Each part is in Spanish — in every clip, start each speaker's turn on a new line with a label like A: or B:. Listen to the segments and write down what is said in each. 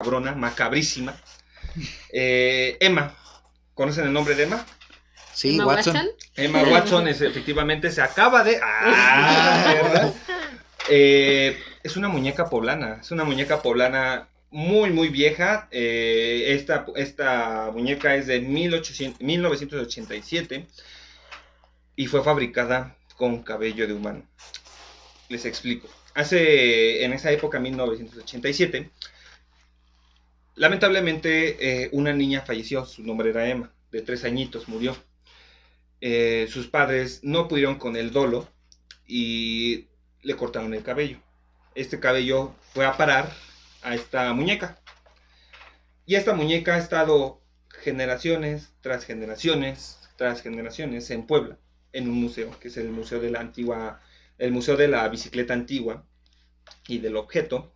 A: cabrona, macabrísima. Eh, Emma, ¿conocen el nombre de Emma?
B: Sí,
C: Emma
B: Watson.
A: Emma Watson es, efectivamente se acaba de... Ah, ¿verdad? Eh, es una muñeca poblana, es una muñeca poblana muy, muy vieja. Eh, esta, esta muñeca es de 1800 1987 y fue fabricada con cabello de humano. Les explico. Hace, en esa época, 1987, lamentablemente eh, una niña falleció, su nombre era Emma, de tres añitos, murió. Eh, sus padres no pudieron con el dolo y le cortaron el cabello. Este cabello fue a parar a esta muñeca. Y esta muñeca ha estado generaciones tras generaciones tras generaciones en Puebla, en un museo, que es el Museo de la Antigua, el Museo de la Bicicleta Antigua y del Objeto,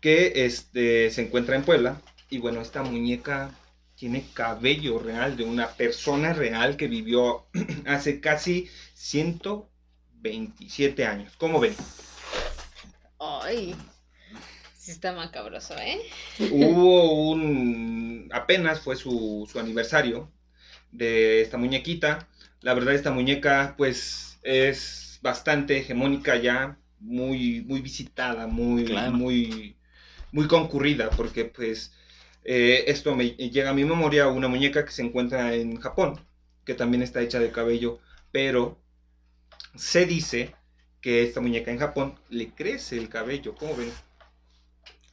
A: que este, se encuentra en Puebla. Y bueno, esta muñeca tiene cabello real de una persona real que vivió hace casi 127 años. ¿Cómo ven?
C: Ay. Sí está macabroso, ¿eh?
A: Hubo un... apenas fue su, su aniversario de esta muñequita. La verdad esta muñeca pues es bastante hegemónica ya, muy, muy visitada, muy,
B: Claro.
A: muy, muy concurrida, porque pues eh, esto me llega a mi memoria una muñeca que se encuentra en Japón, que también está hecha de cabello, pero se dice que esta muñeca en Japón le crece el cabello, ¿cómo ven?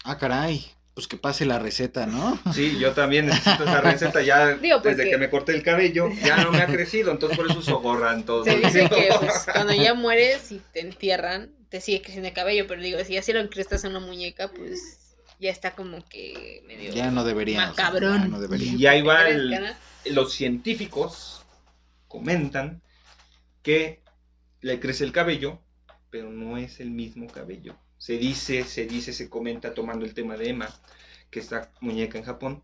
B: Ah, caray. Pues que pase la receta, ¿no?
A: Sí, yo también necesito esa receta ya
C: Digo,
A: desde que me corté el cabello, ya no me ha crecido, entonces por eso uso gorra en todo.
C: Se dice que pues, cuando ya mueres y te entierran, te sigue creciendo el cabello, pero digo, si ya hicieron crestas a una muñeca, pues ya está como que medio...
B: Ya no debería. o sea,
C: Macabrón.
B: ya no debería.
A: Y ahí va
C: Te
A: el- los científicos comentan que le crece el cabello, pero no es el mismo cabello. Se dice, se dice, se comenta tomando el tema de Emma, que esta muñeca en Japón,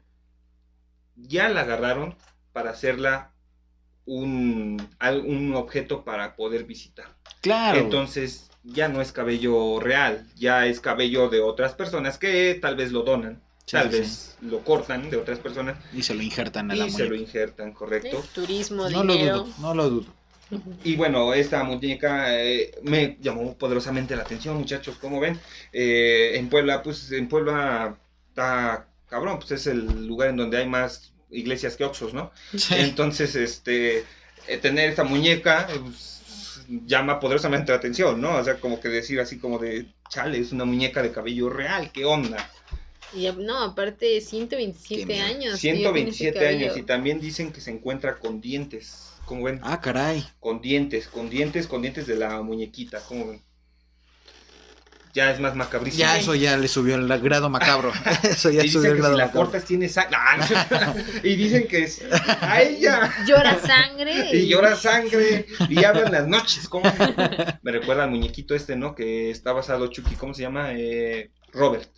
A: ya la agarraron para hacerla un, un objeto para poder visitar.
B: Claro.
A: Entonces ya no es cabello real, ya es cabello de otras personas que tal vez lo donan,
B: Sí,
A: tal
B: sí,
A: vez lo cortan de otras personas
B: Y se lo injertan a la
A: y se lo
B: muñeca.
A: injertan, correcto.
C: Turismo,
B: No lo dudo, no lo dudo.
A: Y bueno, esta muñeca eh, me llamó poderosamente la atención, muchachos, como ven, Eh, en Puebla, pues en Puebla está cabrón, pues es el lugar en donde hay más iglesias que oxos, ¿no?
B: Sí.
A: Entonces, este, eh, tener esta muñeca eh, pues, llama poderosamente la atención, ¿no? O sea, como que decir así como de, chale, es una muñeca de cabello real, ¿qué onda?
C: Y no, aparte 127
B: Qué miedo.
C: años.
A: 127
C: tiene ese
A: años y también dicen que se encuentra con dientes, como ven,
B: Ah, caray.
A: con dientes, con dientes, con dientes de la muñequita, como ven. Ya es más macabrísimo.
B: Ya eso ya le subió el grado macabro. Eso ya
A: y
B: subió
A: dicen
B: el
A: que
B: grado
A: si la
B: macabro.
A: cortas tiene sangre. y dicen que es a ella.
C: Llora sangre.
A: Y llora sangre y habla en las noches. ¿cómo? Me recuerda al muñequito este, ¿no? Que está basado Chucky, ¿cómo se llama? Eh, Robert.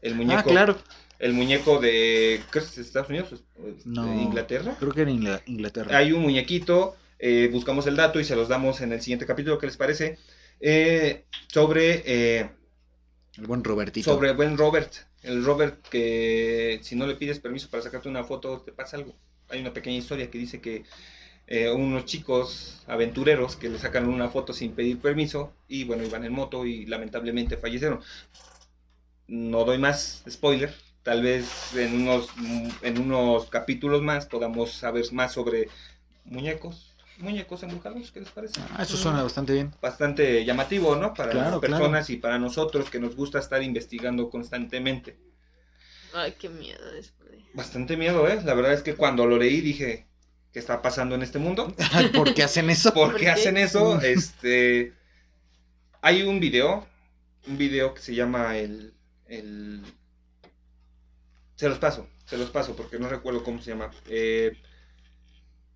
A: El muñeco.
B: Ah, claro.
A: El muñeco de. ¿Qué es? ¿Estados Unidos? ¿De
B: No.
A: Inglaterra?
B: Creo que era Ingla- Inglaterra.
A: Hay un muñequito. eh, buscamos el dato y se los damos en el siguiente capítulo. ¿Qué les parece? Eh, sobre. eh,
B: El buen Robertito.
A: sobre el buen Robert. El Robert que si no le pides permiso para sacarte una foto, te pasa algo. Hay una pequeña historia que dice que eh, unos chicos aventureros que le sacan una foto sin pedir permiso y bueno, iban en moto y lamentablemente fallecieron. No doy más spoiler. Tal vez en unos, en unos capítulos más podamos saber más sobre muñecos. Muñecos embrujados, ¿qué les parece?
B: Ah, eso suena bastante bien.
A: bastante llamativo, ¿no? Para
B: Claro,
A: las personas y para nosotros que nos gusta estar investigando constantemente.
C: Ay, qué miedo después.
A: Bastante miedo, ¿eh? La verdad es que cuando lo leí dije, ¿qué está pasando en este mundo?
B: ¿Por qué hacen eso?
A: ¿Por
C: ¿Por
A: qué
C: qué?
A: hacen eso? Este, hay un video, un video que se llama el, el, se los paso, se los paso porque no recuerdo cómo se llama. Eh,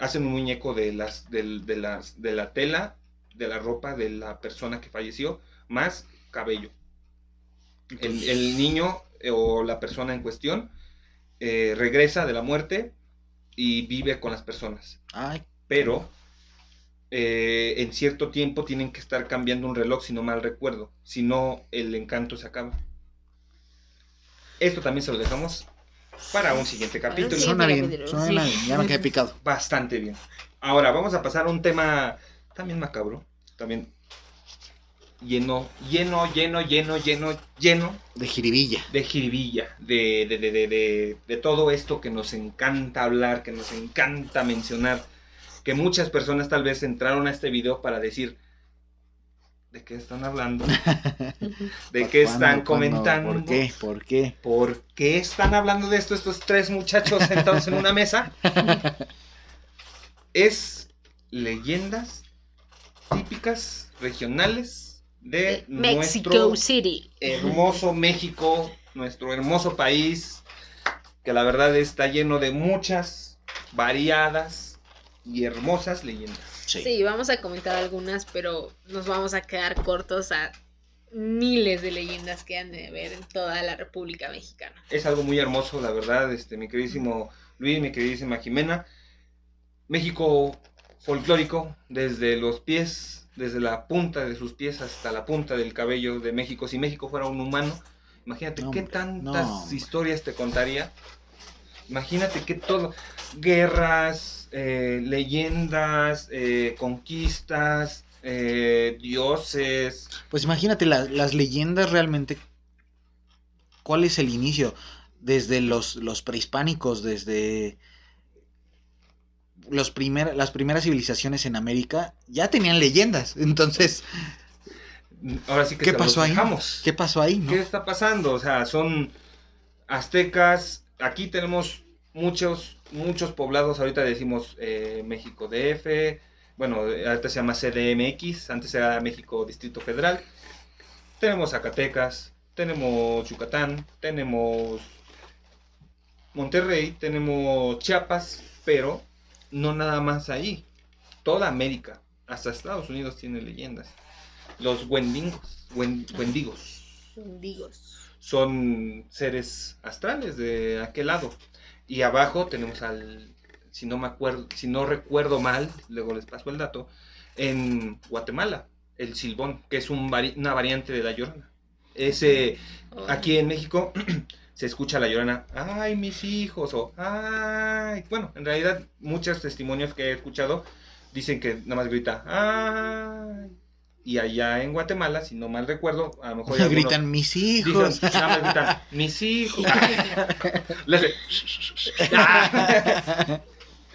A: hacen un muñeco de las, del- de las, de la tela, de la ropa de la persona que falleció, más cabello. El, el niño eh, o la persona en cuestión eh, regresa de la muerte y vive con las personas
B: Ay,
A: pero eh, en cierto tiempo tienen que estar cambiando un reloj, si no mal recuerdo, si no el encanto se acaba. Esto también se lo dejamos para un siguiente capítulo.
C: Sí,
B: Suena bien,
C: capítulo,
B: suena
C: sí.
B: bien, ya me quedé picado.
A: Bastante bien. Ahora vamos a pasar a un tema también macabro. También lleno, lleno, lleno, lleno, lleno, lleno
B: De jiribilla.
A: de jiribilla, de, de, de, de, de, de todo esto que nos encanta hablar, que nos encanta mencionar, que muchas personas tal vez entraron a este video para decir, ¿de qué están hablando? ¿De qué están
B: ¿Cuándo, cuándo?
A: comentando?
B: ¿Por qué? ¿Por qué?
A: ¿Por qué están hablando de esto estos tres muchachos sentados en una mesa? Es leyendas típicas regionales de
C: Mexico
A: nuestro
C: City.
A: hermoso México, nuestro hermoso país, que la verdad está lleno de muchas variadas y hermosas leyendas.
B: Sí.
C: Sí, vamos a comentar algunas, pero nos vamos a quedar cortos a miles de leyendas que han de haber en toda la República Mexicana.
A: Es algo muy hermoso, la verdad, este, mi queridísimo Luis, mi queridísima Jimena. México folclórico, desde los pies, desde la punta de sus pies hasta la punta del cabello de México. Si México fuera un humano, imagínate
B: No,
A: qué tantas
B: no,
A: historias te contaría. Imagínate que todo, guerras, eh, leyendas, eh, conquistas, eh, dioses.
B: Pues imagínate la- las leyendas realmente. ¿Cuál es el inicio? Desde los, los prehispánicos, desde los primer, las primeras civilizaciones en América, ya tenían leyendas. Entonces,
A: Ahora sí que
B: ¿Qué pasó ahí? ¿qué pasó ahí? no?
A: ¿Qué está pasando? O sea, son aztecas. Aquí tenemos muchos, muchos poblados. Ahorita decimos eh, México DF. Bueno, ahorita se llama CDMX. Antes era México Distrito Federal. Tenemos Zacatecas. Tenemos Yucatán. Tenemos Monterrey. Tenemos Chiapas. Pero no nada más ahí. Toda América. Hasta Estados Unidos tiene leyendas. Los Wendigos. Wen- Wendigos
C: Digos.
A: Son seres astrales de aquel lado. Y abajo tenemos al, si no me acuerdo, si no recuerdo mal, luego les paso el dato, en Guatemala, el silbón, que es un vari- una variante de la llorona. Ese, aquí en México se escucha la llorona, ay mis hijos, o ay, bueno, en realidad muchos testimonios que he escuchado dicen que nada más grita, ay. Y allá en Guatemala, si no mal recuerdo, a lo mejor... algunos-
B: Gritan mis hijos.
A: gritan, mis hijos.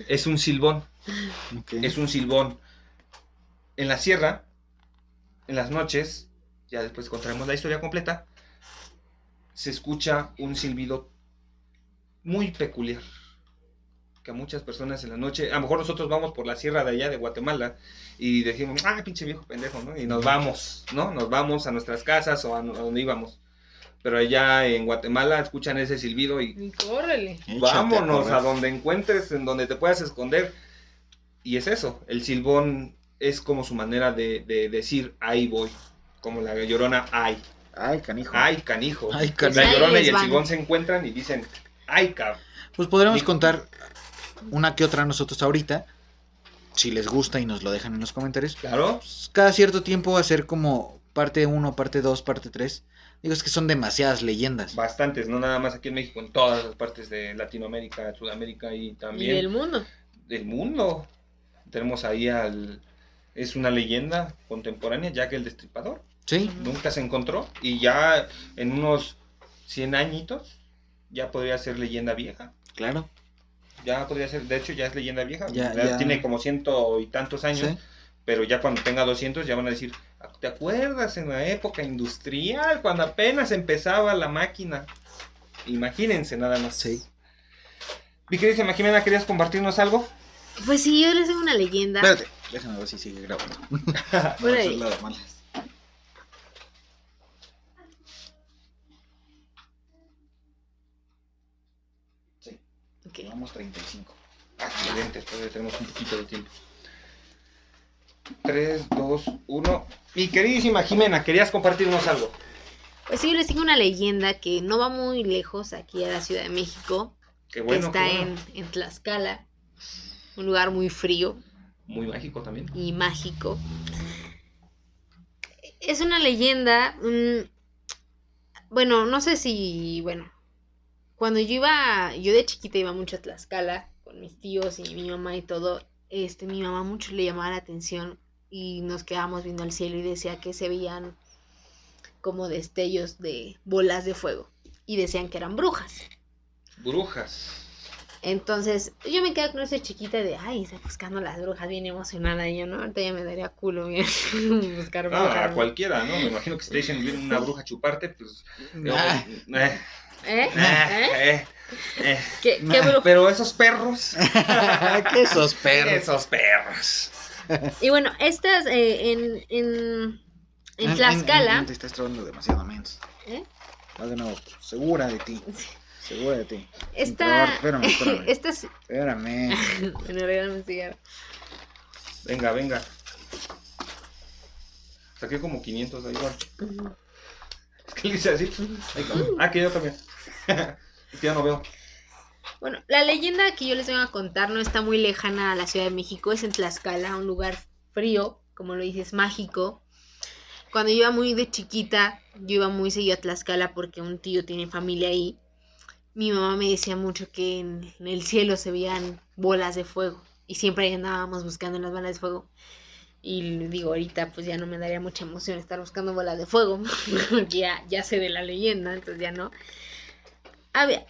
A: Es un silbón, es un silbón. En la sierra, en las noches, ya después contaremos la historia completa, se escucha un silbido muy peculiar. Que a muchas personas en la noche, a lo mejor nosotros vamos por la sierra de allá de Guatemala y decimos, ah, pinche viejo pendejo, ¿no? Y nos vamos, ¿no? Nos vamos a nuestras casas o a, a donde íbamos. Pero allá en Guatemala escuchan ese silbido y
C: Y córrele.
A: Vámonos a donde encuentres, en donde te puedas esconder. Y es eso, el silbón es como su manera de, de decir, ahí voy. Como la llorona, ay,
B: Ay, canijo.
A: ay, canijo.
B: Ay,
A: la
B: canijo.
C: Ahí
A: llorona y el silbón se encuentran y dicen, ay, cabrón.
B: Pues podremos
A: Digo-
B: contar una que otra nosotros ahorita. Si les gusta y nos lo dejan en los comentarios.
A: Claro,
B: Pues, cada cierto tiempo hacer como parte 1, parte 2, parte 3. Digo, es que son demasiadas leyendas.
A: bastantes, no nada más aquí en México, en todas las partes de Latinoamérica, Sudamérica y
C: Y
A: también
C: del mundo.
A: del mundo. Tenemos ahí al... Es una leyenda contemporánea, Jack el Destripador.
B: Sí,
A: nunca se encontró y ya en unos 100 añitos ya podría ser leyenda vieja.
B: claro.
A: Ya podría ser, de hecho ya es leyenda vieja.
B: Ya-
A: Ya
B: ya.
A: Tiene como ciento y tantos años,
B: Sí.
A: pero ya cuando tenga 200 ya van a decir, "Ah, ¿te acuerdas en la época industrial cuando apenas empezaba la máquina? Imagínense nada más.
B: Sí.
A: Mi querida Jimena, ¿querías compartirnos algo?
C: Pues sí, yo les tengo una leyenda.
B: Espérate, déjame ver si sigue grabando.
C: Por
B: No,
C: ahí. Ok.
B: Llevamos 35.
A: Excelente, todavía tenemos un poquito de tiempo. 3, 2, 1. Mi queridísima Jimena, ¿querías compartirnos algo?
C: Pues sí, yo les tengo una leyenda que no va muy lejos aquí a la Ciudad de México.
A: Qué
C: que
A: bueno.
C: está
A: qué bueno.
C: en, en Tlaxcala. Un lugar muy frío
A: Muy mágico también.
C: y mágico. Es una leyenda. bueno, no sé si. Bueno, cuando yo iba, yo de chiquita iba mucho a Tlaxcala con mis tíos y mi mamá y todo, este, mi mamá mucho le llamaba la atención y nos quedábamos viendo al cielo y decía que se veían como destellos de bolas de fuego y decían que eran brujas.
A: Brujas.
C: Entonces, yo me quedé con esa chiquita de, ay, está buscando las brujas, bien emocionada. Y yo, no, ahorita ya me daría culo bien buscar
A: Ah,
C: brujas.
A: a cualquiera, ¿no? Me imagino que si te dicen viene una bruja a chuparte, pues.
B: Ah.
A: eh,
C: ¿Eh?
A: Eh,
C: ¿Eh?
A: eh, eh.
C: ¿Qué, qué bruja?
A: Pero esos perros.
B: ¿Qué esos perros?
A: Esos perros.
C: Y bueno, estas en, en, en
B: En- en-
C: Tlaxcala.
B: en- Te estás trabando demasiado menso.
C: ¿eh?
B: Vas de nuevo. Segura de ti. Segura de ti.
C: Esta,
B: Espérame, espérame.
C: estas,
B: Espérame.
C: bueno, regálame un cigarro.
A: Venga, venga. Saqué como 500 ahí, igual. Es que le hice así. Ahí. Ah, que yo también. Ya no veo.
C: Bueno, la leyenda que yo les vengo a contar no está muy lejana a la Ciudad de México, es en Tlaxcala, un lugar frío, como lo dices, mágico. Cuando yo iba muy de chiquita, yo iba muy seguido a Tlaxcala porque un tío tiene familia ahí. Mi mamá me decía mucho que en, en el cielo se veían bolas de fuego y siempre andábamos buscando las bolas de fuego. Y digo, ahorita pues ya no me daría mucha emoción estar buscando bolas de fuego, ya, ya sé de la leyenda, entonces ya no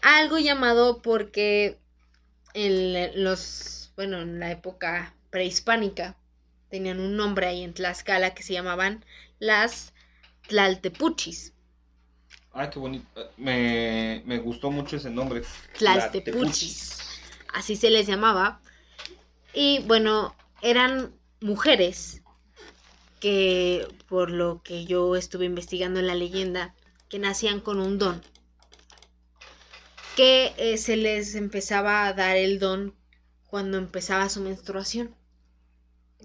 C: algo llamado porque en los, bueno, en la época prehispánica tenían un nombre ahí en Tlaxcala que se llamaban las Tlaltepuchis.
A: Ay, qué bonito. Me, me gustó mucho ese nombre.
C: Tlaltepuchis. Así se les llamaba. Y bueno, eran mujeres que, por lo que yo estuve investigando en la leyenda, que nacían con un don. Que eh, se les empezaba a dar el don cuando empezaba su menstruación.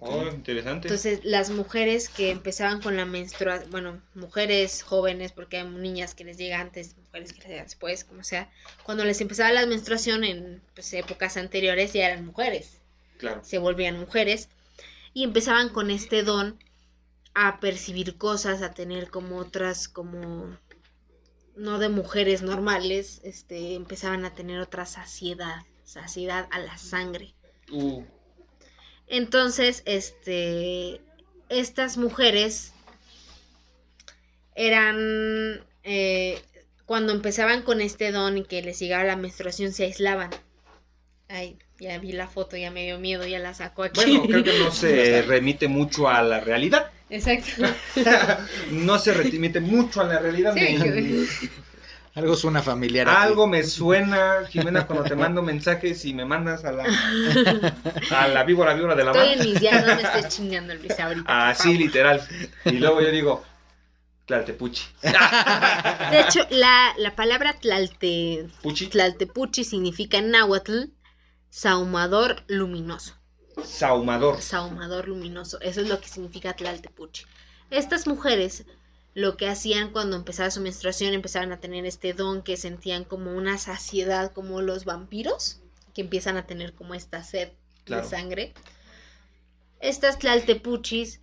A: Oh, interesante.
C: Entonces, las mujeres que empezaban con la menstruación, bueno, mujeres jóvenes, porque hay niñas que les llega antes, mujeres que les llega después, como sea, cuando les empezaba la menstruación en pues, épocas anteriores ya eran mujeres,
A: claro.
C: se volvían mujeres y empezaban con este don a percibir cosas, a tener como otras, como no de mujeres normales, este, empezaban a tener otra saciedad, saciedad a la sangre.
A: Uh,
C: Entonces, este, estas mujeres eran, eh, cuando empezaban con este don y que les llegaba la menstruación, se aislaban. Ay, ya vi la foto, ya me dio miedo, ya la saco aquí.
A: bueno, creo que no se remite mucho a la realidad.
C: Exacto.
A: No se remite mucho a la realidad.
C: Sí,
A: me-
C: que-
B: Algo suena familiar. aquí.
A: Algo me suena, Jimena, cuando te mando mensajes y me mandas a la, a la víbora, víbora de la
C: Estoy
A: mar.
C: en mis días, no me estés chingando Luis ahorita.
A: Así,
C: favor.
A: literal. Y luego yo digo, Tlaltepuchi.
C: De hecho, la, la palabra tlalte,
A: Puchi,
C: tlaltepuchi significa en náhuatl saumador luminoso.
A: Saumador.
C: Saumador luminoso. Eso es lo que significa Tlaltepuchi. Estas mujeres lo que hacían cuando empezaba su menstruación empezaban a tener este don que sentían como una saciedad como los vampiros que empiezan a tener como esta sed
A: Claro.
C: de sangre. Estas Tlaltepuchis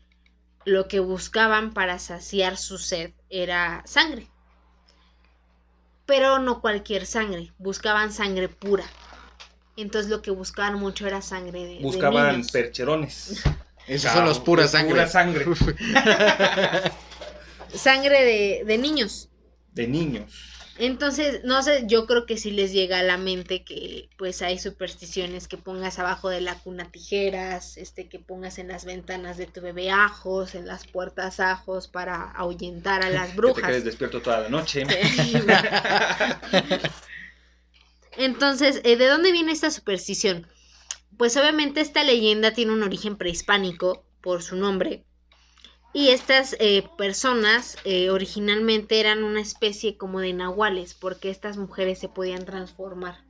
C: lo que buscaban para saciar su sed era sangre. Pero no cualquier sangre, buscaban sangre pura. Entonces lo que buscaban mucho era sangre de, de
A: Buscaban
C: niños.
A: percherones.
B: Esos son los pura sangre.
A: Pura sangre.
C: sangre de, de niños.
A: De niños.
C: Entonces, no sé, yo creo que sí les llega a la mente que pues hay supersticiones que pongas abajo de la cuna tijeras, este que pongas en las ventanas de tu bebé ajos, en las puertas ajos para ahuyentar a las
A: Que te
C: brujas.
A: quedes despierto toda la noche.
C: Entonces, eh, ¿de dónde viene esta superstición? Pues obviamente esta leyenda tiene un origen prehispánico por su nombre. Y estas eh, personas eh, originalmente eran una especie como de nahuales, porque estas mujeres se podían transformar.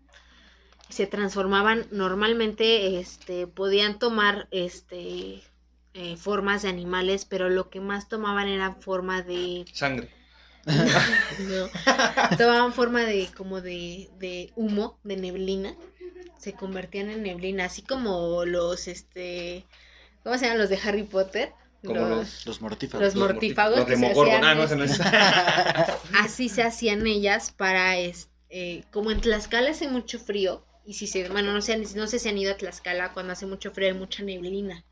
C: Se transformaban normalmente, este, podían tomar este, eh, formas de animales, pero lo que más tomaban era forma de
A: Sangre.
C: no. Tomaban forma de como de, de humo, de neblina. Se convertían en neblina, así como los este ¿cómo se llaman los de Harry Potter?
A: Como los-
B: Los mortífagos.
C: Los mortífagos
A: Los
C: que se
A: Demogorgon.
C: hacían
A: Ah, no, ese no es.
C: así se hacían ellas para este eh, como en Tlaxcala hace mucho frío, y si se, bueno, no sé, no sé si han ido a Tlaxcala, cuando hace mucho frío hay mucha neblina.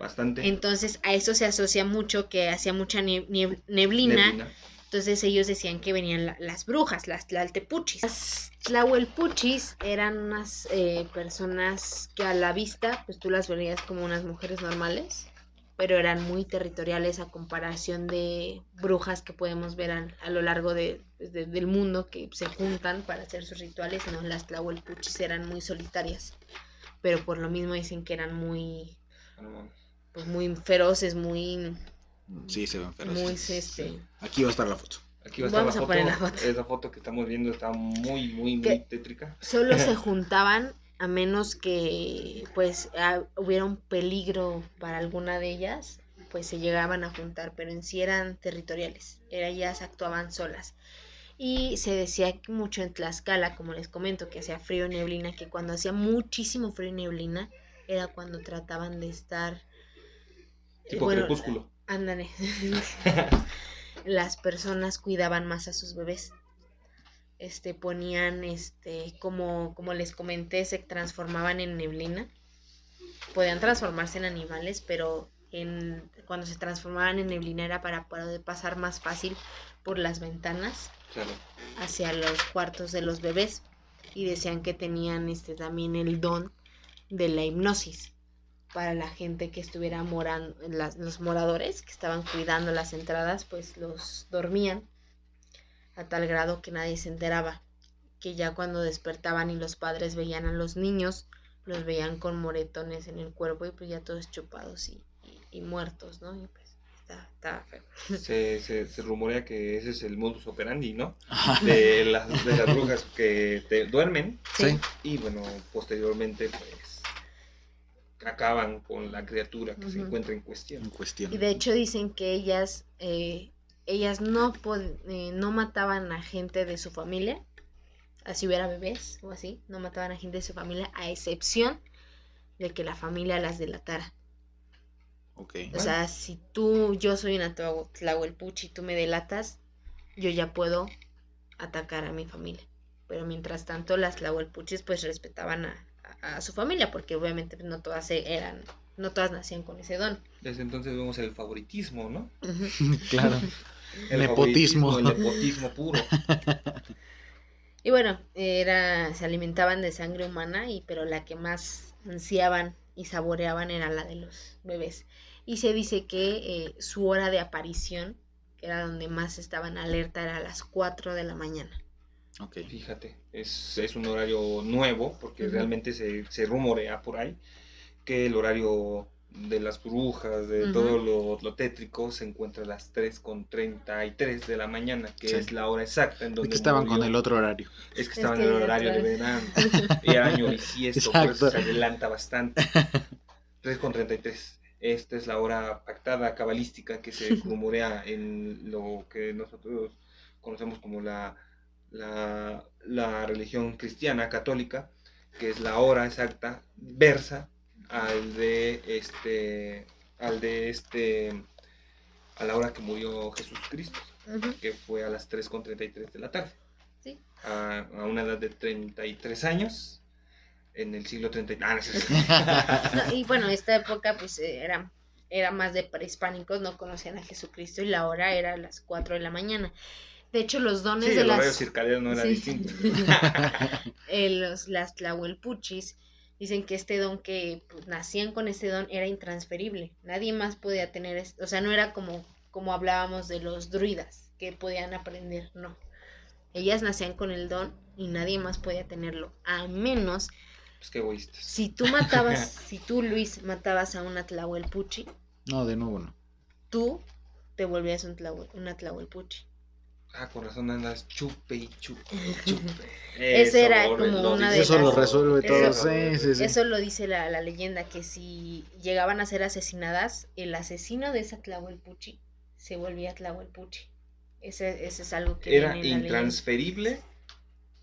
A: Bastante.
C: Entonces a eso se asocia mucho que hacía mucha neblina. Entonces ellos decían que venían la- las brujas, las tlaltepuchis. Las tlahuelpuchis eran unas eh, personas que a la vista, pues tú las verías como unas mujeres normales, pero eran muy territoriales a comparación de brujas que podemos ver a, a lo largo de- de- del mundo que se juntan para hacer sus rituales. No, las tlahuelpuchis eran muy solitarias, pero por lo mismo dicen que eran muy, pues, muy feroces, muy,
B: Sí, se ven feroces.
C: muy, este...
B: Aquí va a estar la foto.
A: Aquí va a estar
C: Vamos
A: la
C: a
A: foto.
C: poner la foto.
A: Esa foto que estamos viendo está muy, muy, muy tétrica.
C: solo se juntaban a menos que pues ah, hubiera un peligro para alguna de ellas, pues se llegaban a juntar, pero en sí eran territoriales, era- ellas actuaban solas. Y se decía que mucho en Tlaxcala, como les comento, que hacía frío y neblina, que cuando hacía muchísimo frío y neblina era cuando trataban de estar... eh,
A: Tipo
C: bueno,
A: crepúsculo.
C: Ándale. las personas cuidaban más a sus bebés. Este, ponían, este, como, como les comenté, se transformaban en neblina. Podían transformarse en animales, pero en, cuando se transformaban en neblina era para poder pasar más fácil por las ventanas
A: Claro.
C: hacia los cuartos de los bebés. Y decían que tenían este también el don de la hipnosis para la gente que estuviera morando, las- los moradores que estaban cuidando las entradas, pues los dormían a tal grado que nadie se enteraba, que ya cuando despertaban y los padres veían a los niños, los veían con moretones en el cuerpo y pues ya todos chupados y, y- y muertos, ¿no? Y pues está, está feo.
A: Se, se, se rumorea que ese es el modus operandi, ¿no? De las, de las brujas que te duermen
B: Sí.
A: y, bueno, posteriormente, pues, acaban con la criatura que se encuentra en cuestión.
B: En cuestión.
C: Y de hecho dicen que ellas, eh, ellas no, eh, no mataban a gente de su familia, así hubiera bebés o así, no mataban a gente de su familia, a excepción de que la familia las delatara. O sea, si tú, yo soy una Tlahu- Tlahuelpuchi y tú me delatas, yo ya puedo atacar a mi familia. Pero mientras tanto, las Tlahuelpuchis pues respetaban a, a- a su familia, porque obviamente no todas se- eran, no todas nacían con ese don.
A: Desde entonces vemos el favoritismo, ¿no?
B: Claro.
A: El
B: Nepotismo.
A: El nepotismo puro.
C: Y bueno, era, se alimentaban de sangre humana, y, pero la que más ansiaban y saboreaban era la de los bebés. Y se dice que eh, su hora de aparición, que era donde más estaban alerta, era a las 4 de la mañana.
B: Ok.
A: Fíjate, es, es un horario nuevo porque realmente se, se rumorea por ahí que el horario de las brujas, de todo lo, lo tétrico, se encuentra a las 3 con 33 de la mañana, que
B: Sí.
A: es la hora exacta en
B: Es
A: donde
B: que estaban con el otro horario.
A: Es que
C: Es
A: estaban
C: que
A: en el horario de verano. Y año bisiesto, por eso se adelanta bastante. 3 con 33. Esta es la hora pactada cabalística que se rumorea en lo que nosotros conocemos como la, la, la religión cristiana católica, que es la hora exacta, versa al de este, al de este, a la hora que murió Jesús Cristo que fue a las 3.33 de la tarde.
C: Sí.
A: A, a una edad de 33 años, en el siglo 30. Ah, no, sí, sí.
C: No, y bueno, esta época pues eh, era, era más de prehispánicos, no conocían a Jesucristo y la hora era a las 4 de la mañana. De hecho, los dones
A: Sí,
C: de
A: el horario
C: las...
A: circadiano no era
C: Sí.
A: distinto.
C: eh, los, las tlahuelpuchis dicen que este don que pues, nacían con ese don era intransferible. Nadie más podía tener, es- o sea, no era como, como hablábamos de los druidas, que podían aprender, no. Ellas nacían con el don y nadie más podía tenerlo, a menos
A: pues qué egoístas.
C: si tú matabas, si tú Luis matabas a una tlahuelpuchi,
B: No, de nuevo no.
C: tú te volvías un tlahuel- una tlahuelpuchi.
A: Ah, con razón andas chupe y chupe y chupe.
C: Ese era como
A: lo
C: una
A: dice
C: de
B: Eso lo resuelve
C: eso-
B: todo.
A: Eso-
B: Sí, sí, sí.
C: Eso lo dice la, la leyenda, que si llegaban a ser asesinadas, el asesino de esa Tlahuelpuchi se volvía Tlahuelpuchi. Ese, ese es algo que
A: Era
C: viene en la leyenda.
A: intransferible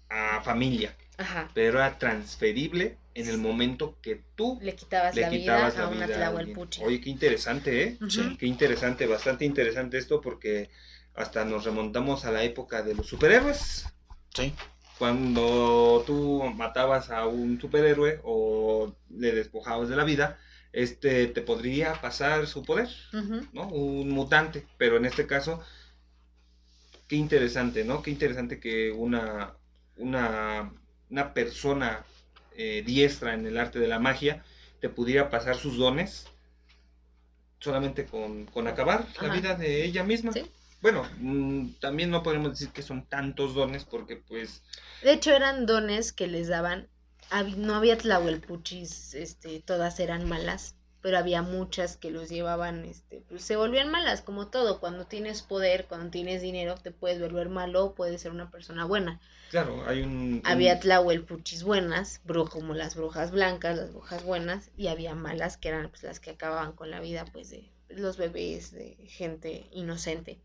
A: a familia,
C: Ajá.
A: pero era transferible en el momento que tú
C: Le quitabas
A: le
C: la
A: quitabas
C: vida
A: la
C: a una
A: vida a alguien.
C: Tlahuelpuchi.
A: Oye, qué interesante, ¿eh?
B: Sí.
A: Qué interesante, bastante interesante esto porque hasta nos remontamos a la época de los superhéroes.
B: Sí.
A: cuando tú matabas a un superhéroe o le despojabas de la vida, este te podría pasar su poder. ¿no? Un mutante, pero en este caso, qué interesante, ¿no? Qué interesante que una, una, una persona eh, diestra en el arte de la magia te pudiera pasar sus dones solamente con, con acabar la vida de ella misma.
C: Sí.
A: Bueno, mm, también no podemos decir que son tantos dones porque pues
C: De hecho, eran dones que les daban. No había tlahuelpuchis, este, todas eran malas, pero había muchas que los llevaban, este, pues se volvían malas, como todo. Cuando tienes poder, cuando tienes dinero, te puedes volver malo o puedes ser una persona buena.
A: claro, hay un...
C: Había tlahuelpuchis buenas, como las brujas blancas, las brujas buenas, y había malas que eran pues, las que acababan con la vida pues de los bebés, de gente inocente.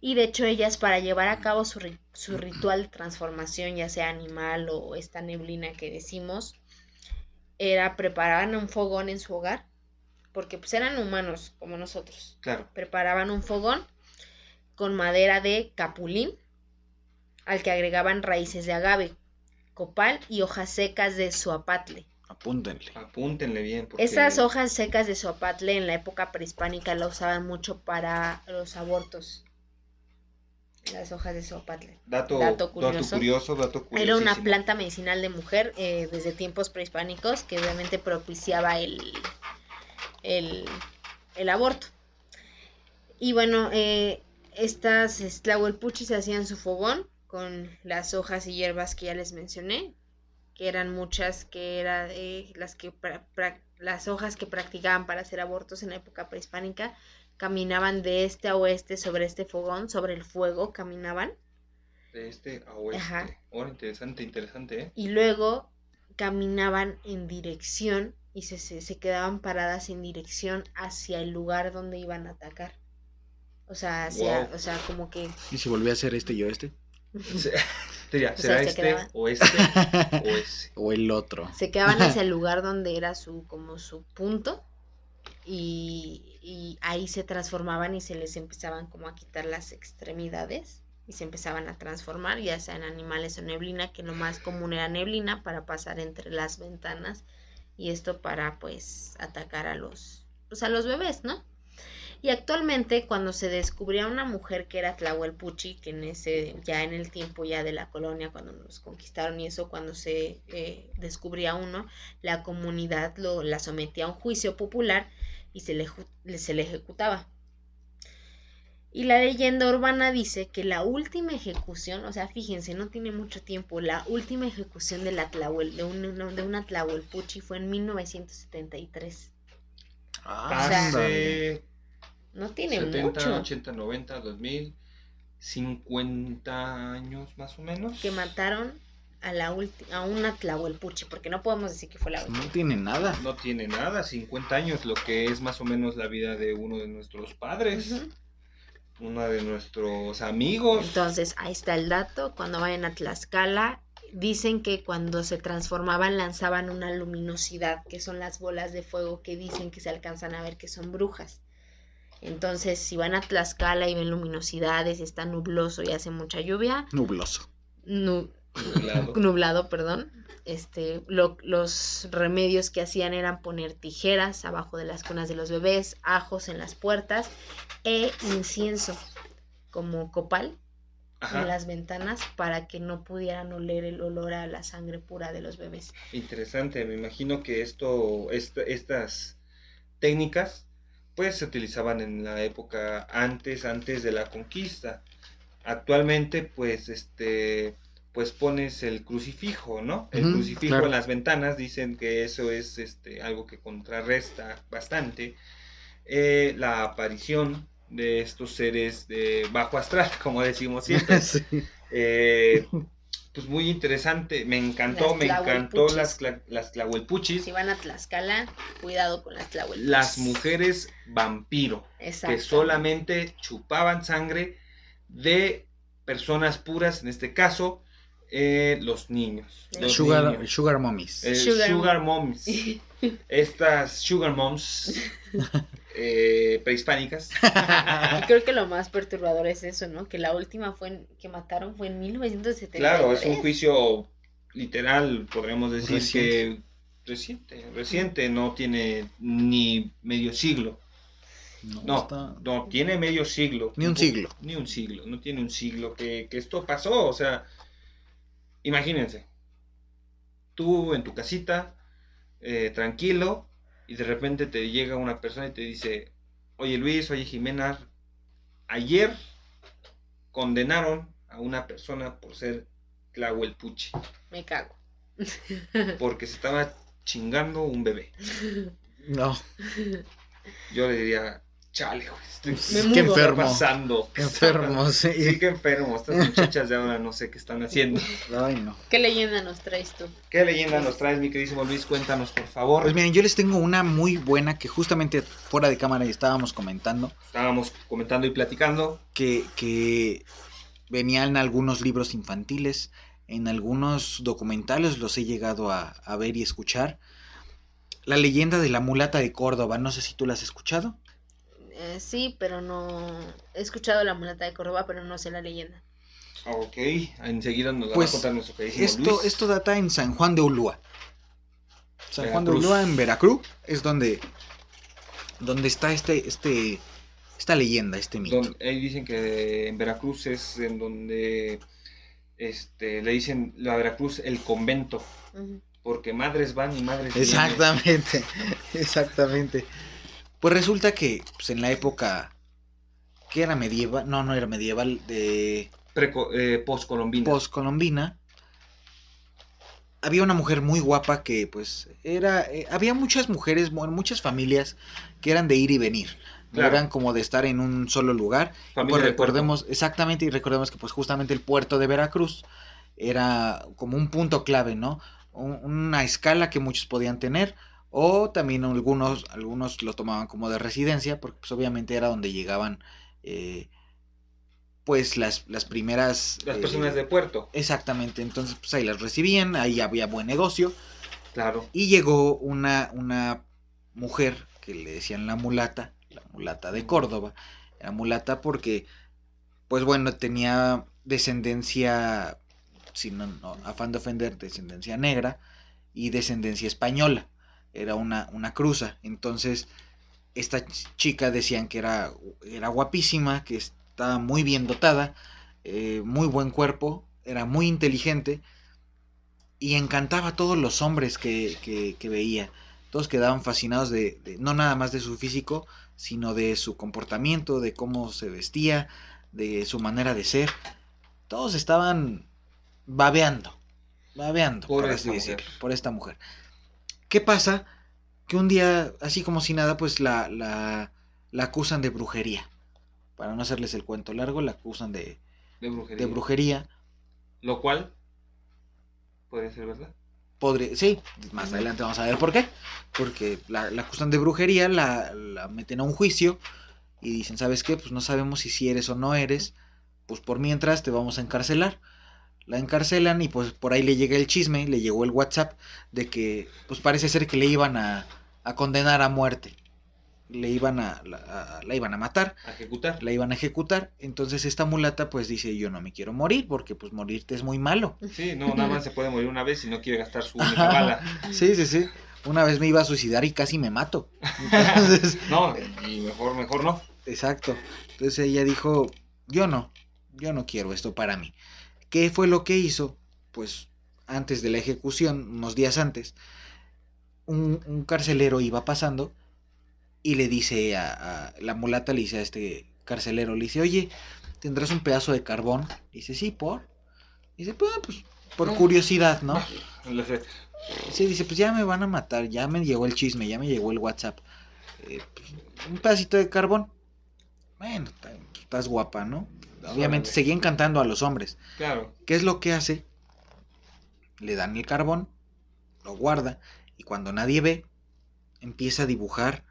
C: Y de hecho ellas para llevar a cabo su, ri- su ritual de transformación, ya sea animal o esta neblina que decimos, era preparaban un fogón en su hogar, porque pues eran humanos como nosotros
A: Claro,
C: preparaban un fogón con madera de capulín, al que agregaban raíces de agave, copal y hojas secas de suapatle.
B: Apúntenle.
A: apúntenle bien. Porque...
C: Esas hojas secas de suapatle en la época prehispánica la usaban mucho para los abortos. Las hojas de suapatle.
A: Dato,
C: Dato
A: dato
C: curioso.
A: dato curioso.
C: Era una planta medicinal de mujer eh, desde tiempos prehispánicos que obviamente propiciaba el, el, el aborto. Y bueno, eh, estas es- tlahuelpuchis hacían su fogón con las hojas y hierbas que ya les mencioné, que eran muchas, que eran las, que pra- pra- las hojas que practicaban para hacer abortos en la época prehispánica. Caminaban de este a oeste sobre este fogón, sobre el fuego, caminaban.
A: De este a oeste.
C: Ajá.
A: Ahora, interesante, interesante, ¿eh?
C: y luego caminaban en dirección y se, se, se quedaban paradas en dirección hacia el lugar donde iban a atacar. O sea, hacia,
A: Wow.
C: o sea, como que
B: ¿Y si volví a hacer este y este?
A: Se- Diría,
C: O sea,
A: ¿será
C: se
A: este o este o ese?
B: o el otro.
C: se quedaban hacia el lugar donde era su, como su punto y, y ahí se transformaban y se les empezaban como a quitar las extremidades y se empezaban a transformar, ya sea en animales o neblina, que lo más común era neblina para pasar entre las ventanas y esto para pues atacar a los pues a los bebés, ¿no? Y actualmente cuando se descubría una mujer que era Tlahuelpuchi, que en ese ya en el tiempo ya de la colonia cuando nos conquistaron y eso cuando se eh, descubría uno, la comunidad lo la sometía a un juicio popular y se le, se le ejecutaba. Y la leyenda urbana dice que la última ejecución, o sea, fíjense, no tiene mucho tiempo, la última ejecución de, la Tlahuel, de, un- de una Tlahuelpuchi fue en 1973.
B: Ah,
C: sea,
A: Hace
C: No tiene
A: 70,
C: mucho.
A: 80, 90, 2000, 50 años más o menos.
C: Que mataron a la ulti- a una Tlahuelpuchi, porque no podemos decir que fue la última.
B: no tiene nada.
A: No tiene nada, 50 años, lo que es más o menos la vida de uno de nuestros padres, uno de nuestros amigos.
C: Entonces, ahí está el dato. Cuando vayan a Tlaxcala, dicen que cuando se transformaban lanzaban una luminosidad, que son las bolas de fuego que dicen que se alcanzan a ver que son brujas. Entonces, si van a Tlaxcala y ven luminosidades, está nubloso y hace mucha lluvia,
B: Nubloso.
C: nu-
A: nublado.
C: nublado, perdón. Este, lo- los remedios que hacían eran poner tijeras abajo de las cunas de los bebés, ajos en las puertas e incienso como copal en
A: Ajá,
C: las ventanas para que no pudieran oler el olor a la sangre pura de los bebés.
A: interesante. Me imagino que esto, esta- estas técnicas, pues se utilizaban en la época antes, antes de la conquista. Actualmente, pues, este, pues pones el crucifijo, ¿no? El crucifijo
B: claro.
A: en las ventanas, dicen que eso es, este, algo que contrarresta bastante eh, la aparición de estos seres de bajo astral, como decimos siempre.
B: Sí.
A: Eh, pues muy interesante, me encantó,
C: Las
A: me encantó las, las tlahuelpuchis,
C: Si van a Tlaxcala, cuidado con las tlahuelpuchis.
A: las mujeres vampiro,
C: Exacto.
A: que solamente chupaban sangre de personas puras, en este caso, eh, los niños.
C: El
A: los
B: Sugar,
A: niños.
B: sugar mommies.
A: Eh,
C: Sugar
A: sugar. Estas sugar moms eh, prehispánicas.
C: Y creo que lo más perturbador es eso, ¿no? Que la última fue en- que mataron fue en 1973.
A: Claro, es un juicio literal, podríamos decir
B: Reciente.
A: que reciente, reciente, no tiene ni medio siglo. No,
B: está-
A: no, tiene medio siglo.
B: Ni un siglo.
A: Ni un siglo, no tiene un siglo que, que esto pasó. O sea, imagínense, tú en tu casita, eh, tranquilo, y de repente te llega una persona y te dice, oye Luis, oye Jimena, ayer condenaron a una persona por ser Tlahuelpuche,
C: Me cago.
A: porque se estaba chingando un bebé.
B: No,
A: Yo le diría, chale, güey, estoy-
B: qué
C: mudo.
A: ¿qué está
B: enfermo.
A: pasando?
B: Qué enfermo, sí.
A: Sí, qué enfermo. Estas muchachas de ahora no sé qué están haciendo.
B: Ay, no.
C: ¿Qué leyenda nos traes tú?
A: ¿Qué leyenda nos traes, mi queridísimo Luis? Cuéntanos, por favor.
B: Pues miren, yo les tengo una muy buena que justamente fuera de cámara estábamos comentando,
A: Estábamos comentando y platicando.
B: que, que venían algunos libros infantiles, en algunos documentales los he llegado a, a ver y escuchar. La leyenda de la mulata de Córdoba, no sé si tú la has escuchado.
C: Eh, sí, pero no... He escuchado la mulata de Córdoba, pero no sé la leyenda.
A: Ok, enseguida nos la
B: Pues,
A: va a contar nuestro queridísimo
B: Esto,
A: Luis.
B: esto data en San Juan de Ulúa. San Juan de. Ulúa en Veracruz es donde, donde está este, este, esta leyenda, este mito.
A: Don- ahí dicen que en Veracruz es en donde este, le dicen la Veracruz el convento. Porque madres van y madres vienen.
B: Exactamente, exactamente. Pues resulta que pues, en la época que era medieval, no, no era medieval, de
A: Preco- eh, postcolombina.
B: postcolombina, había una mujer muy guapa que pues era, eh, había muchas mujeres, muchas familias que eran de ir y venir, no
A: Claro.
B: eran como de estar en un solo lugar. Pues recordemos, exactamente, y recordemos que pues justamente el puerto de Veracruz era como un punto clave, ¿no? Un- una escala que muchos podían tener, o también algunos, algunos lo tomaban como de residencia, porque pues obviamente era donde llegaban eh, pues las, las primeras...
A: Las
B: eh,
A: personas de puerto.
B: Exactamente, entonces pues ahí las recibían, ahí había buen negocio,
A: Claro.
B: y llegó una, una mujer que le decían la mulata, la mulata de Córdoba. Era mulata porque, pues bueno, tenía descendencia, sin no, no, afán de ofender, descendencia negra y descendencia española. Era una, una cruza. Entonces, esta ch- chica decían que era, era guapísima, que estaba muy bien dotada, eh, muy buen cuerpo, era muy inteligente y encantaba a todos los hombres que, que- que veía. Todos quedaban fascinados de, de- no nada más de su físico, sino de su comportamiento, de cómo se vestía, de su manera de ser. Todos estaban babeando, babeando,
A: Por
B: por,
A: esta
B: así
A: mujer.
B: decirlo, por esta mujer. ¿Qué pasa? Que un día, así como si nada, pues la, la, la acusan de brujería. Para no hacerles el cuento largo, la acusan de,
A: De brujería.
B: de brujería.
A: Lo cual podría ser verdad.
B: Podría, sí, más adelante vamos a ver por qué. Porque la, la acusan de brujería, la, la meten a un juicio y dicen, ¿sabes qué? Pues no sabemos si si eres o no eres. Pues por mientras te vamos a encarcelar. La encarcelan y pues por ahí le llega el chisme, le llegó el WhatsApp de que pues parece ser que le iban a, a condenar a muerte. Le iban a la, a- la iban a matar,
A: A ejecutar.
B: la iban a ejecutar. Entonces esta mulata pues dice, yo no me quiero morir porque pues morirte es muy malo.
A: Sí, no, nada más se puede morir una vez y no quiere gastar su única bala.
B: Sí, sí, sí. Una vez me iba a suicidar y casi me mato. Entonces,
A: No, y mejor, mejor no.
B: exacto. Entonces ella dijo, yo no, yo no quiero esto para mí. ¿Qué fue lo que hizo? Pues antes de la ejecución, unos días antes, un, un carcelero iba pasando y le dice a, a- la mulata, le dice a este carcelero, le dice, oye, ¿tendrás un pedazo de carbón? Dice, sí, ¿por? Dice, pues, pues por curiosidad, ¿no? Sí, dice, pues ya me van a matar, ya me llegó el chisme, ya me llegó el WhatsApp. Eh, pues, un pedacito de carbón. Bueno, está- estás guapa, ¿no? Obviamente
A: Órale.
B: seguía encantando a los hombres.
A: Claro.
B: ¿Qué es lo que hace? Le dan el carbón, lo guarda, y cuando nadie ve, empieza a dibujar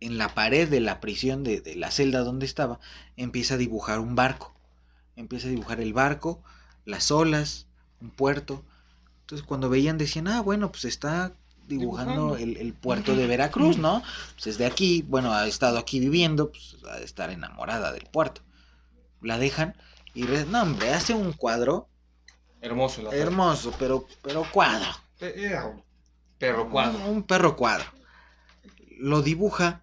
B: en la pared de la prisión, de, de la celda donde estaba, empieza a dibujar un barco. Empieza a dibujar el barco, las olas, un puerto. Entonces cuando veían decían, ah, bueno, pues está dibujando,
A: Dibujando.
B: El, el puerto de Veracruz, ¿no? Pues es de aquí, bueno, ha estado aquí viviendo, pues ha de estar enamorada del puerto. La dejan y, re- no, hombre, hace un cuadro
A: Hermoso la
B: hermoso, pero, pero cuadro.
A: Era un perro cuadro.
B: Un, un perro cuadro. Lo dibuja.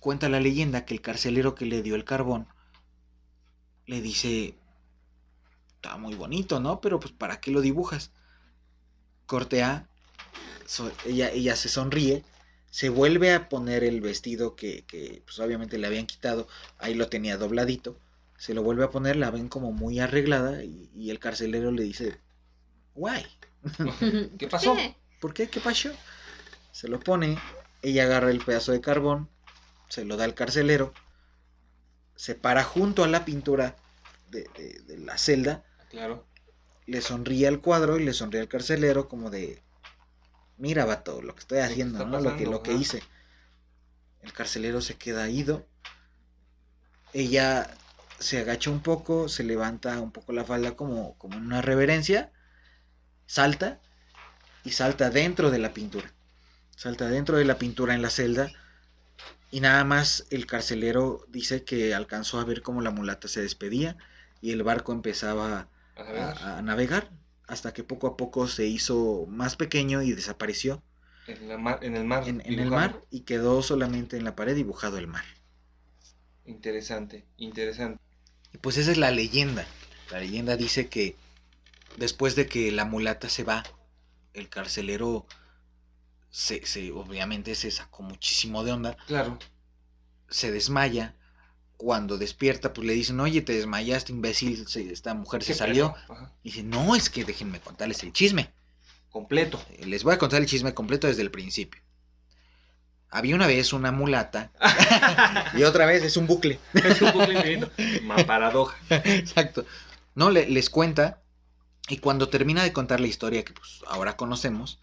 B: Cuenta la leyenda que el carcelero que le dio el carbón le dice: Está muy bonito, ¿no? Pero pues, ¿para qué lo dibujas? Corte A. so- ella, ella se sonríe. Se vuelve a poner el vestido que, que, pues, obviamente le habían quitado. Ahí lo tenía dobladito. Se lo vuelve a poner, la ven como muy arreglada. Y, y el carcelero le dice: Guay.
A: ¿Qué pasó?
C: ¿Qué?
B: ¿Por qué? ¿Qué pasó? Se lo pone, ella agarra el pedazo de carbón, se lo da al carcelero, se para junto a la pintura de, de- de la celda,
A: Claro.
B: le sonríe al cuadro y le sonríe al carcelero como de, mira vato, lo que estoy
A: que
B: haciendo,
A: está
B: ¿no? Lo que, lo que hice. El carcelero se queda ido, ella se agacha un poco, se levanta un poco la falda como, como en una reverencia, salta y salta dentro de la pintura. Salta dentro de la pintura en la celda y nada más el carcelero dice que alcanzó a ver cómo la mulata se despedía y el barco empezaba
A: A ver.
B: a, a navegar hasta que poco a poco se hizo más pequeño y desapareció
A: En, la mar- en el mar.
B: en, en el mar y quedó solamente en la pared dibujado el mar.
A: Interesante, interesante.
B: Y pues esa es la leyenda. La leyenda dice que después de que la mulata se va, el carcelero se, se obviamente se sacó muchísimo de onda,
A: Claro.
B: se desmaya. Cuando despierta, pues le dicen, oye, te desmayaste, imbécil, esta mujer se
A: ¿Qué
B: salió. Y dice, no, es que déjenme contarles el chisme.
A: Completo.
B: Eh, Les voy a contar el chisme completo desde el principio. Había una vez una mulata y otra vez es un bucle.
A: es un poco infinito. Ma paradoja.
B: Exacto. No, le- les cuenta y cuando termina de contar la historia que pues ahora conocemos,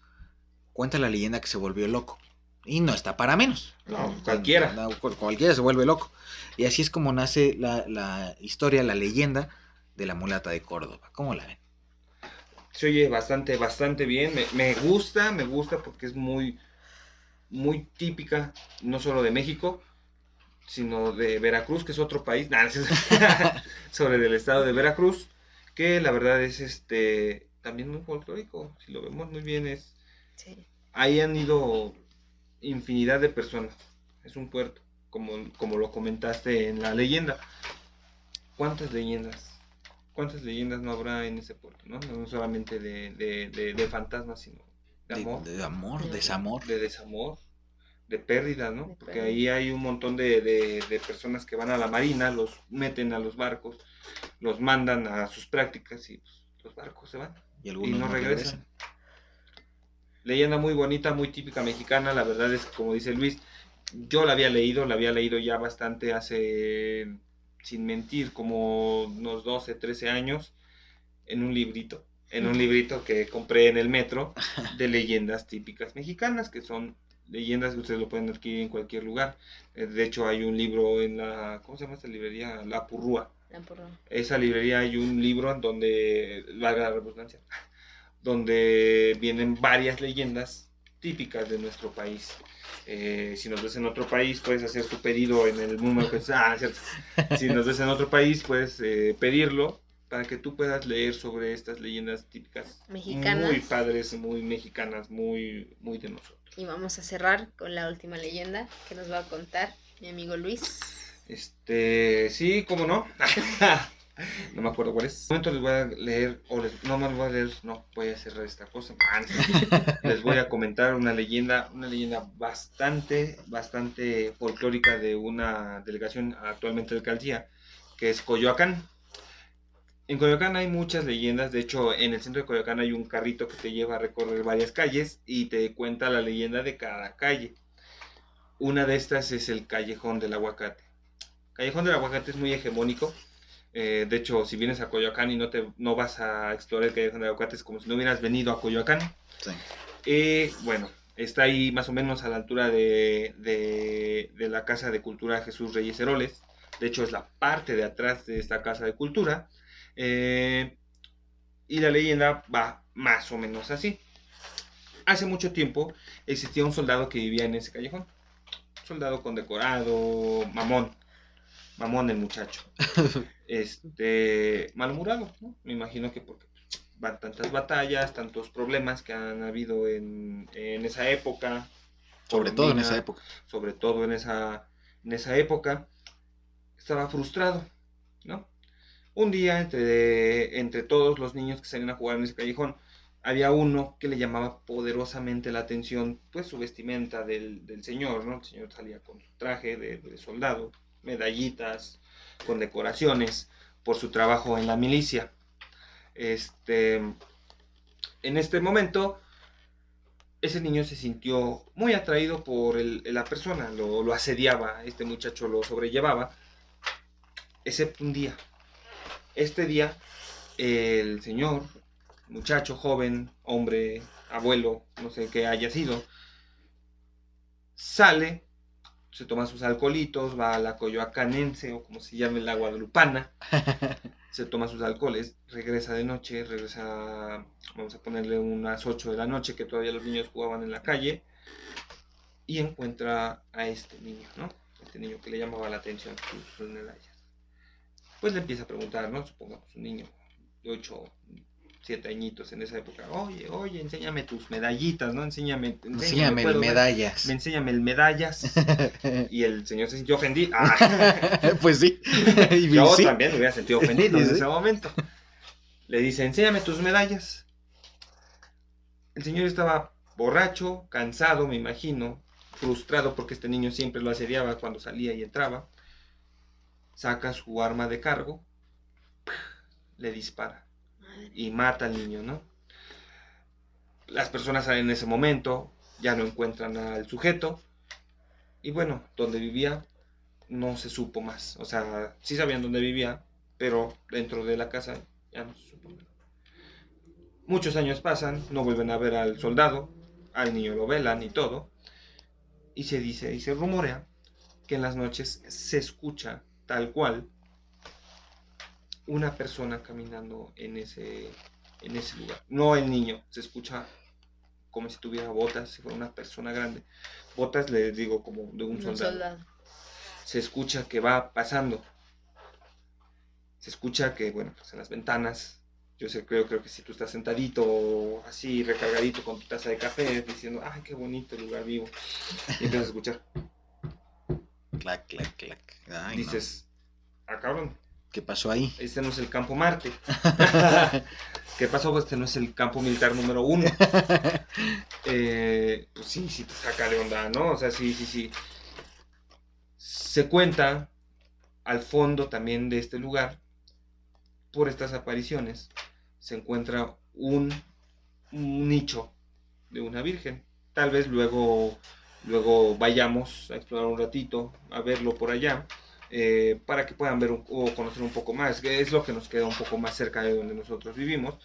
B: cuenta la leyenda que se volvió loco. Y no está para menos.
A: No, cualquiera.
B: No, cualquiera se vuelve loco. Y así es como nace la, la historia, la leyenda de la mulata de Córdoba. ¿Cómo la ven?
A: Se oye bastante, bastante bien. Me, me gusta, me gusta porque es muy, muy típica, no solo de México, sino de Veracruz, que es otro país. Nah, sobre del estado de Veracruz, que la verdad es este también muy folclórico. Si lo vemos muy bien, es
C: Sí.
A: ahí han ido infinidad de personas. Es un puerto, como, como lo comentaste en la leyenda. ¿Cuántas leyendas? ¿Cuántas leyendas no habrá en ese puerto? No, no solamente de, de, de, de fantasmas, sino de amor,
B: de amor,
C: De
B: desamor.
A: de desamor, de pérdida, ¿no?
C: De
A: Porque
C: pérdida.
A: ahí hay un montón de, de, de personas que van a la marina, los meten a los barcos, los mandan a sus prácticas y pues, los barcos se van
B: Y
A: y no regresan. Leyenda muy bonita, muy típica mexicana, la verdad es que como dice Luis, yo la había leído, la había leído ya bastante hace, sin mentir, como unos 12, 13 años, en un librito, en un librito que compré en el metro de leyendas típicas mexicanas, que son leyendas que ustedes lo pueden adquirir en cualquier lugar. Eh, De hecho hay un libro en la, ¿cómo se llama esta librería? La Purrúa
C: La porra.
A: esa librería hay un libro en donde, valga la redundancia, donde vienen varias leyendas típicas de nuestro país. Eh, si nos ves en otro país, puedes hacer tu pedido en el número que ah, es cierto. Si nos ves en otro país, puedes eh, pedirlo para que tú puedas leer sobre estas leyendas típicas.
C: Mexicanas.
A: Muy padres, muy mexicanas, muy, muy de nosotros.
C: Y vamos a cerrar con la última leyenda que nos va a contar mi amigo Luis.
A: Este, sí, cómo no. no me acuerdo cuál es. En momento les voy a leer, o les, no me voy a leer, no, voy a cerrar esta cosa. Ah, les voy a comentar una leyenda, una leyenda bastante, bastante folclórica de una delegación actualmente de alcaldía, que es Coyoacán. En Coyoacán hay muchas leyendas, de hecho en el centro de Coyoacán hay un carrito que te lleva a recorrer varias calles y te cuenta la leyenda de cada calle. Una de estas es el Callejón del Aguacate. Callejón del Aguacate es muy hegemónico. Eh, de hecho, si vienes a Coyoacán y no, te, no vas a explorar el Callejón del Aguacate, es como si no hubieras venido a Coyoacán.
B: Sí.
A: Eh, bueno, está ahí más o menos a la altura de, de- de la Casa de Cultura Jesús Reyes Heroles. De hecho, es la parte de atrás de esta Casa de Cultura. Eh, y la leyenda va más o menos así. hace mucho tiempo existía un soldado que vivía en ese callejón. Soldado condecorado, mamón. Mamón el muchacho. Este, malhumorado, ¿no? Me imagino que porque van tantas batallas, tantos problemas que han habido en, en esa época.
B: Sobre todo en esa época.
A: Sobre todo en esa, en esa época. Estaba frustrado, ¿no? Un día, entre, entre todos los niños que salían a jugar en ese callejón, había uno que le llamaba poderosamente la atención, pues su vestimenta del, del señor, ¿no? El señor salía con su traje de, de soldado, medallitas, con decoraciones, por su trabajo en la milicia. Este, en este momento, ese niño se sintió muy atraído por el- la persona, lo, lo asediaba, este muchacho lo sobrellevaba, excepto un día. Este día, el señor, muchacho, joven, hombre, abuelo, no sé qué haya sido, sale, se toma sus alcoholitos, va a la coyoacanense o como se llame la guadalupana, se toma sus alcoholes, regresa de noche, regresa, vamos a ponerle unas 8 de la noche que todavía los niños jugaban en la calle y encuentra a este niño, ¿no? Este niño que le llamaba la atención sus. Pues le empieza a preguntar, ¿no? Supongamos un niño de 8, 7 añitos en esa época, oye, oye, enséñame tus medallitas, ¿no? Enséñame,
B: Enséñame el
A: puedo ver-
B: medallas.
A: me enséñame el medallas. Y el señor se sintió ofendido. Ah,
B: pues sí.
A: Yo
B: sí.
A: también me hubiera sentido ofendido en
B: Sí.
A: ese momento. Le dice, enséñame tus medallas. El señor estaba borracho, cansado, me imagino, frustrado porque este niño siempre lo asediaba cuando salía y entraba. Saca su arma de cargo, le dispara. Y mata al niño, ¿no? Las personas en ese momento, ya no encuentran al sujeto y bueno, donde vivía no se supo más. O sea, sí sabían dónde vivía, pero dentro de la casa ya no se supo. Muchos años pasan, no vuelven a ver al soldado, al niño lo velan y todo, y se dice y se rumorea que en las noches se escucha tal cual una persona caminando en ese, en ese lugar. No el niño, se escucha como si tuviera botas, si fuera una persona grande. Botas, les digo, como de un,
C: Un
A: soldado.
C: soldado.
A: Se escucha que va pasando. Se escucha que, bueno, pues en las ventanas, yo sé, creo, creo que si tú estás sentadito, así, recargadito con tu taza de café, diciendo, ay, qué bonito el lugar vivo, y empiezas a escuchar,
B: Clac, clac, clac. Ay, no.
A: dices, ah, cabrón,
B: ¿Qué pasó ahí?
A: este no es el campo Marte. ¿Qué pasó? Pues este no es el campo militar número uno. Eh, pues sí, sí te saca de onda, ¿no? O sea, sí, sí, sí. Se cuenta al fondo también de este lugar, por estas apariciones, se encuentra un, un nicho de una virgen. Tal vez luego, luego vayamos a explorar un ratito, a verlo por allá eh, para que puedan ver un- o conocer un poco más, que es lo que nos queda un poco más cerca de donde nosotros vivimos.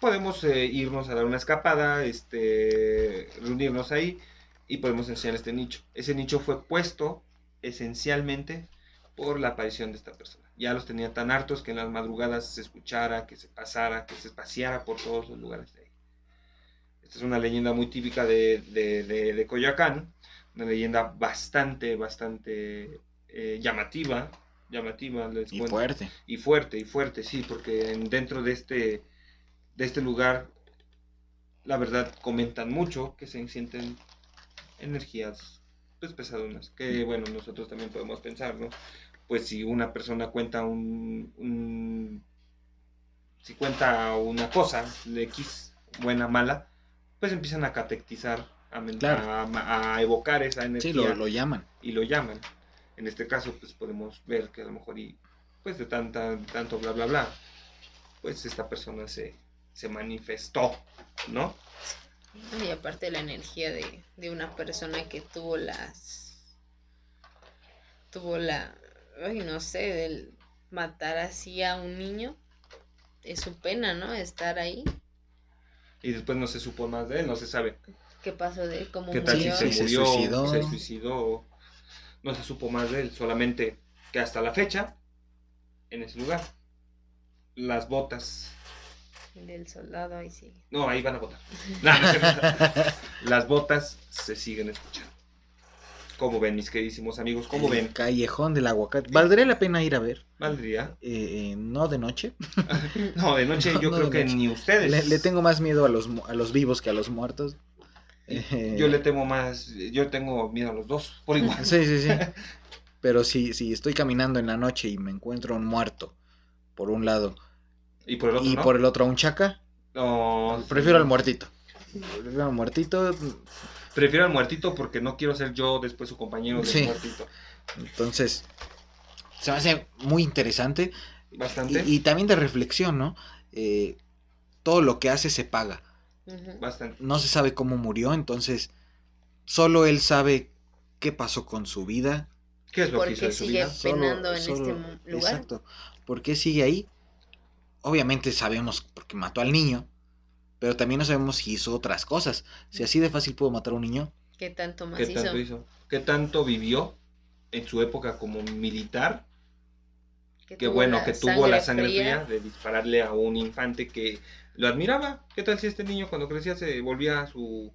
A: Podemos eh, irnos a dar una escapada, este, reunirnos ahí y podemos enseñar este nicho. Ese nicho fue puesto esencialmente por la aparición de esta persona. Ya los tenía tan hartos que en las madrugadas se escuchara, que se pasara, que se paseara por todos los lugares de ahí. Esta es una leyenda muy típica de, de, de- de Coyoacán, una leyenda bastante, bastante eh, llamativa, llamativa, les
B: Y
A: cuento.
B: fuerte.
A: Y fuerte, y fuerte, sí, porque en- dentro de este, de este lugar, la verdad, comentan mucho que se sienten energías pues pesadonas, que bueno, nosotros también podemos pensar, ¿no? Pues si una persona cuenta un, un- si cuenta una cosa, de X, buena, mala, pues empiezan a catectizar, a,
B: Claro.
A: a- a evocar esa energía
B: Sí, lo, lo llaman.
A: y lo llaman. En este caso, pues podemos ver que a lo mejor, y pues de tanta, tanto bla, bla, bla, pues esta persona se, se manifestó, ¿no?
C: Y aparte la energía de, de una persona que tuvo las. tuvo la. Ay, no sé, del matar así a un niño. Es su pena, ¿no? Estar ahí.
A: Y después no se supo más de él, no se sabe
C: ¿Qué pasó de él? ¿Cómo
A: qué tal si se murió,
B: suicidó.
A: se suicidó, no se supo más de él, solamente que hasta la fecha, en ese lugar, las botas
C: El del soldado, ahí sí.
A: No, ahí van a votar. No, no. Las botas se siguen escuchando. ¿Cómo ven, mis queridísimos amigos? ¿Cómo
B: El
A: ven?
B: Callejón del aguacate. ¿Valdría la pena ir a ver?
A: ¿Valdría?
B: Eh, eh, no de noche.
A: No, de noche yo
B: No,
A: creo que
B: noche.
A: ni ustedes.
B: Le, le tengo más miedo a los, a los vivos que a los muertos. Eh,
A: Yo le temo más. Yo tengo miedo a los dos, por igual.
B: Sí, sí, sí. Pero si, si estoy caminando en la noche y me encuentro un muerto por un lado
A: Y por el otro,
B: y
A: ¿no?
B: por el otro un chaca,
A: No,
B: prefiero
A: sí.
B: al muertito. Prefiero al muertito.
A: Prefiero al muertito porque no quiero ser yo después su compañero del
B: Sí.
A: muertito.
B: Entonces, se me hace muy interesante
A: Bastante.
B: y, y también de reflexión, ¿no? Eh, todo lo que hace se paga.
A: Bastante.
B: No se sabe cómo murió, entonces solo él sabe qué pasó con su vida.
A: ¿Qué es lo
C: ¿Por
A: que hizo de su
C: sigue?
A: vida?
B: Solo-
C: en
B: solo-
C: este lugar.
B: Exacto. ¿Por qué sigue ahí? Obviamente sabemos porque mató al niño, pero también no sabemos si hizo otras cosas. Si así de fácil pudo matar a un niño,
C: ¿Qué tanto más
A: ¿Qué
C: hizo?
A: tanto hizo? ¿Qué tanto vivió en su época como militar?
C: Que
A: bueno que tuvo la sangre fría. de dispararle a un infante que lo admiraba. ¿Qué tal si este niño cuando crecía se volvía su,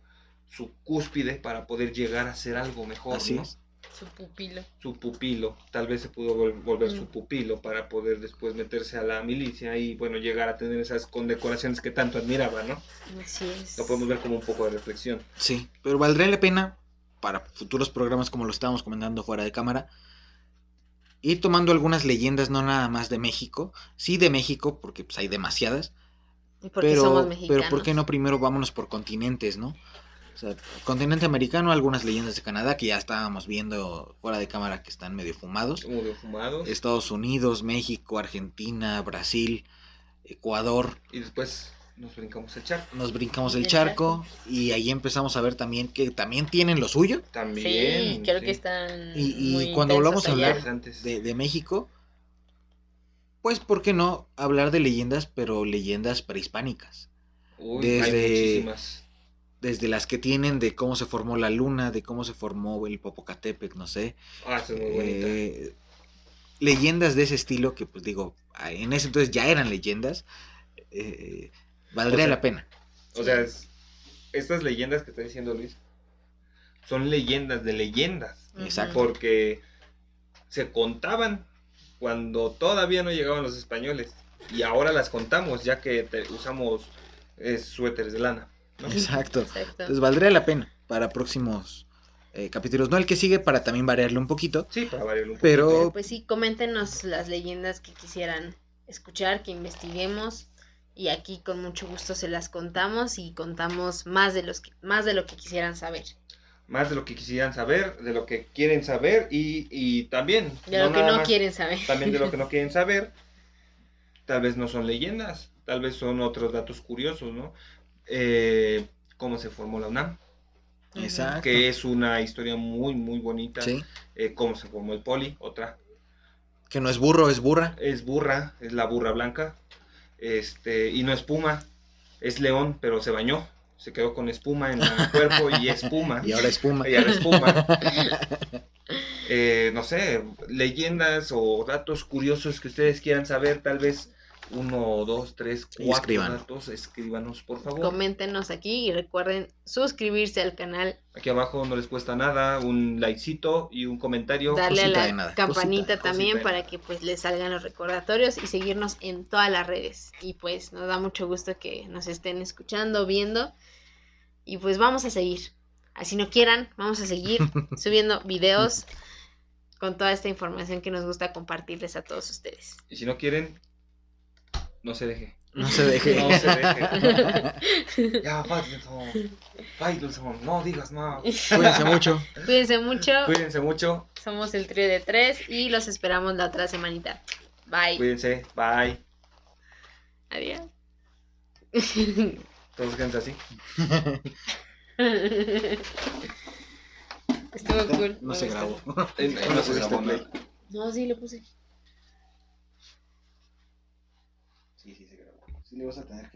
A: su cúspide para poder llegar a ser algo mejor?
B: así
A: ¿no?
B: es.
C: Su pupilo.
A: Su pupilo. Tal vez se pudo vol- volver su
C: Mm.
A: pupilo para poder después meterse a la milicia y bueno, llegar a tener esas condecoraciones que tanto admiraba, ¿no?
C: Así es.
A: Lo podemos ver como un poco de reflexión.
B: Sí, pero valdría la pena para futuros programas como lo estábamos comentando fuera de cámara. Ir tomando algunas leyendas, no nada más de México, sí de México, porque pues, hay demasiadas,
C: Y porque
B: pero,
C: somos mexicanos.
B: pero ¿por qué no primero vámonos por continentes, no? O sea, continente americano, algunas leyendas de Canadá que ya estábamos viendo fuera de cámara que están medio fumados. Estados Unidos, México, Argentina, Brasil, Ecuador.
A: Y después nos brincamos el charco.
B: Nos brincamos el
C: El
B: charco y ahí empezamos a ver también que también tienen lo suyo.
A: También.
C: Sí, creo
A: sí.
C: que están.
B: Y- y
C: muy
B: cuando volvamos a hablar de, de México, pues, ¿por qué no hablar de leyendas, pero leyendas prehispánicas?
A: Uy,
B: desde-
A: hay muchísimas.
B: Desde las que tienen de cómo se formó la luna, de cómo se formó el Popocatépetl, no sé.
A: Ah, es muy bonita.
B: Eh, leyendas de ese estilo, que pues digo, a- en ese entonces ya eran leyendas, eh, valdría
A: O sea,
B: la pena.
A: O sea, es- estas leyendas que está diciendo Luis son leyendas de leyendas.
B: Exacto.
A: Porque se contaban cuando todavía no llegaban los españoles. Y ahora las contamos ya que te- usamos eh, suéteres de lana. ¿no?
B: Exacto.
C: Exacto.
B: Entonces valdría la pena para próximos eh, capítulos. No el que sigue, para también variarle un poquito.
A: Sí, para variar un
B: Pero-
A: poquito.
C: Pues sí, coméntenos las leyendas que quisieran escuchar, que investiguemos. Y aquí con mucho gusto se las contamos y contamos más de los que, más de lo que quisieran saber.
A: Más de lo que quisieran saber, de lo que quieren saber y, y también.
C: De lo que no
A: más-
C: quieren saber.
A: También de lo que no quieren saber. Tal vez no son leyendas, tal vez son otros datos curiosos, ¿no? Eh, cómo se formó la UNAM.
B: Exacto.
A: que es una historia muy, muy bonita.
B: Sí.
A: Eh, cómo se formó el poli, otra.
B: Que no es burro, es burra.
A: Es burra, es la burra blanca. Este, y no es puma, es león, pero se bañó. Se quedó con espuma en el cuerpo y espuma.
B: Y ahora es puma.
A: Y ahora es puma. Eh, no sé, leyendas o datos curiosos que ustedes quieran saber, tal vez uno, dos, tres, cuatro
B: escriban.
A: datos, escríbanos por favor.
C: Coméntenos aquí y recuerden suscribirse al canal,
A: Aquí abajo no les cuesta nada, un likecito y un comentario.
C: darle a
B: cosita de
C: la
B: nada,
C: campanita
B: cosita,
C: también
A: cosita
C: para que pues les salgan los recordatorios y seguirnos en todas las redes. Y pues nos da mucho gusto que nos estén escuchando, viendo. Y pues vamos a seguir. Así no quieran, vamos a seguir subiendo videos con toda esta información que nos gusta compartirles a todos ustedes.
A: Y si no quieren, no se deje.
B: No se deje.
A: No se deje. Ya, Faitelson. No digas nada.
B: Cuídense mucho.
C: Cuídense mucho.
A: Cuídense mucho.
C: Somos el trío de tres y los esperamos la otra semanita. Bye.
A: Cuídense. Bye.
C: Adiós.
A: Todos quédense así.
C: Estuvo cool.
B: No
C: me
B: se grabó.
A: No se grabó.
C: No, sí, le puse.
B: Sí, sí se grabó. Sí le vas a tener que